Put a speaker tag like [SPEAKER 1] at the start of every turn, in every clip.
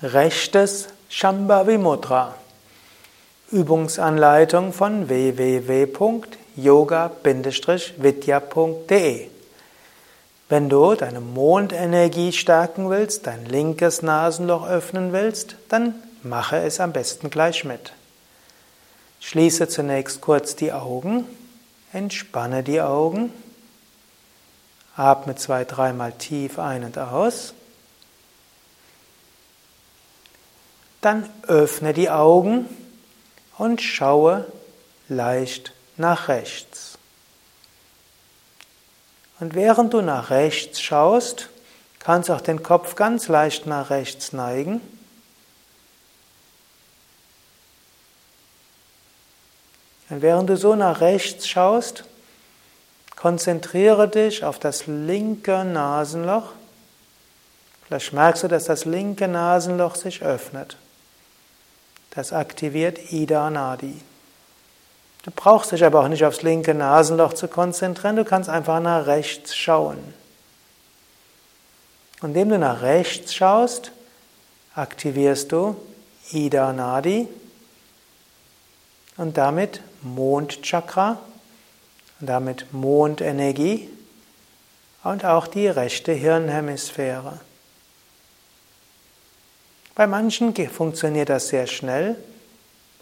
[SPEAKER 1] Rechtes Shambhavi Mudra. Übungsanleitung von www.yoga-vidya.de Wenn du deine Mondenergie stärken willst, dein linkes Nasenloch öffnen willst, dann mache es am besten gleich mit. Schließe zunächst kurz die Augen, entspanne die Augen, atme zwei, dreimal tief ein und aus. Dann öffne die Augen und schaue leicht nach rechts. Und während du nach rechts schaust, kannst auch den Kopf ganz leicht nach rechts neigen. Und während du so nach rechts schaust, konzentriere dich auf das linke Nasenloch. Vielleicht merkst du, dass das linke Nasenloch sich öffnet. Das aktiviert Ida Nadi. Du brauchst dich aber auch nicht aufs linke Nasenloch zu konzentrieren, du kannst einfach nach rechts schauen. Und indem du nach rechts schaust, aktivierst du Ida Nadi und damit Mondchakra und damit Mondenergie und auch die rechte Hirnhemisphäre. Bei manchen funktioniert das sehr schnell.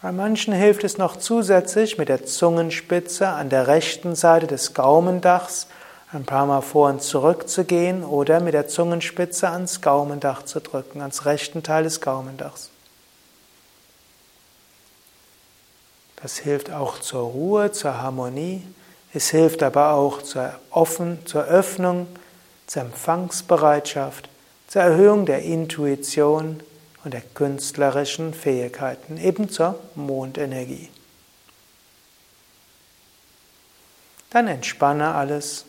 [SPEAKER 1] Bei manchen hilft es noch zusätzlich mit der Zungenspitze an der rechten Seite des Gaumendachs ein paar Mal vor und zurück zu gehen oder mit der Zungenspitze ans Gaumendach zu drücken, ans rechten Teil des Gaumendachs. Das hilft auch zur Ruhe, zur Harmonie. Es hilft aber auch zur, Offen, zur Öffnung, zur Empfangsbereitschaft, zur Erhöhung der Intuition und der künstlerischen Fähigkeiten, eben zur Mondenergie. Dann entspanne alles,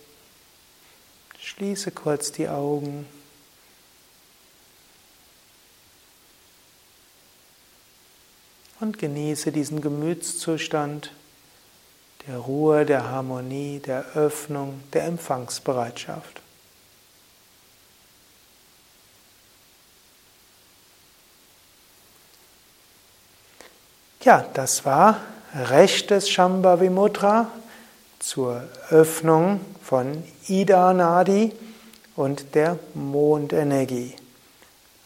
[SPEAKER 1] schließe kurz die Augen. Und genieße diesen Gemütszustand der Ruhe, der Harmonie, der Öffnung, der Empfangsbereitschaft. Ja, das war rechtes Shambhavi Mudra zur Öffnung von Ida Nadi und der Mondenergie.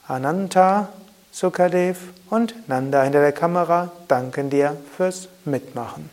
[SPEAKER 1] Ananta, Sukadev und Nanda hinter der Kamera danken dir fürs Mitmachen.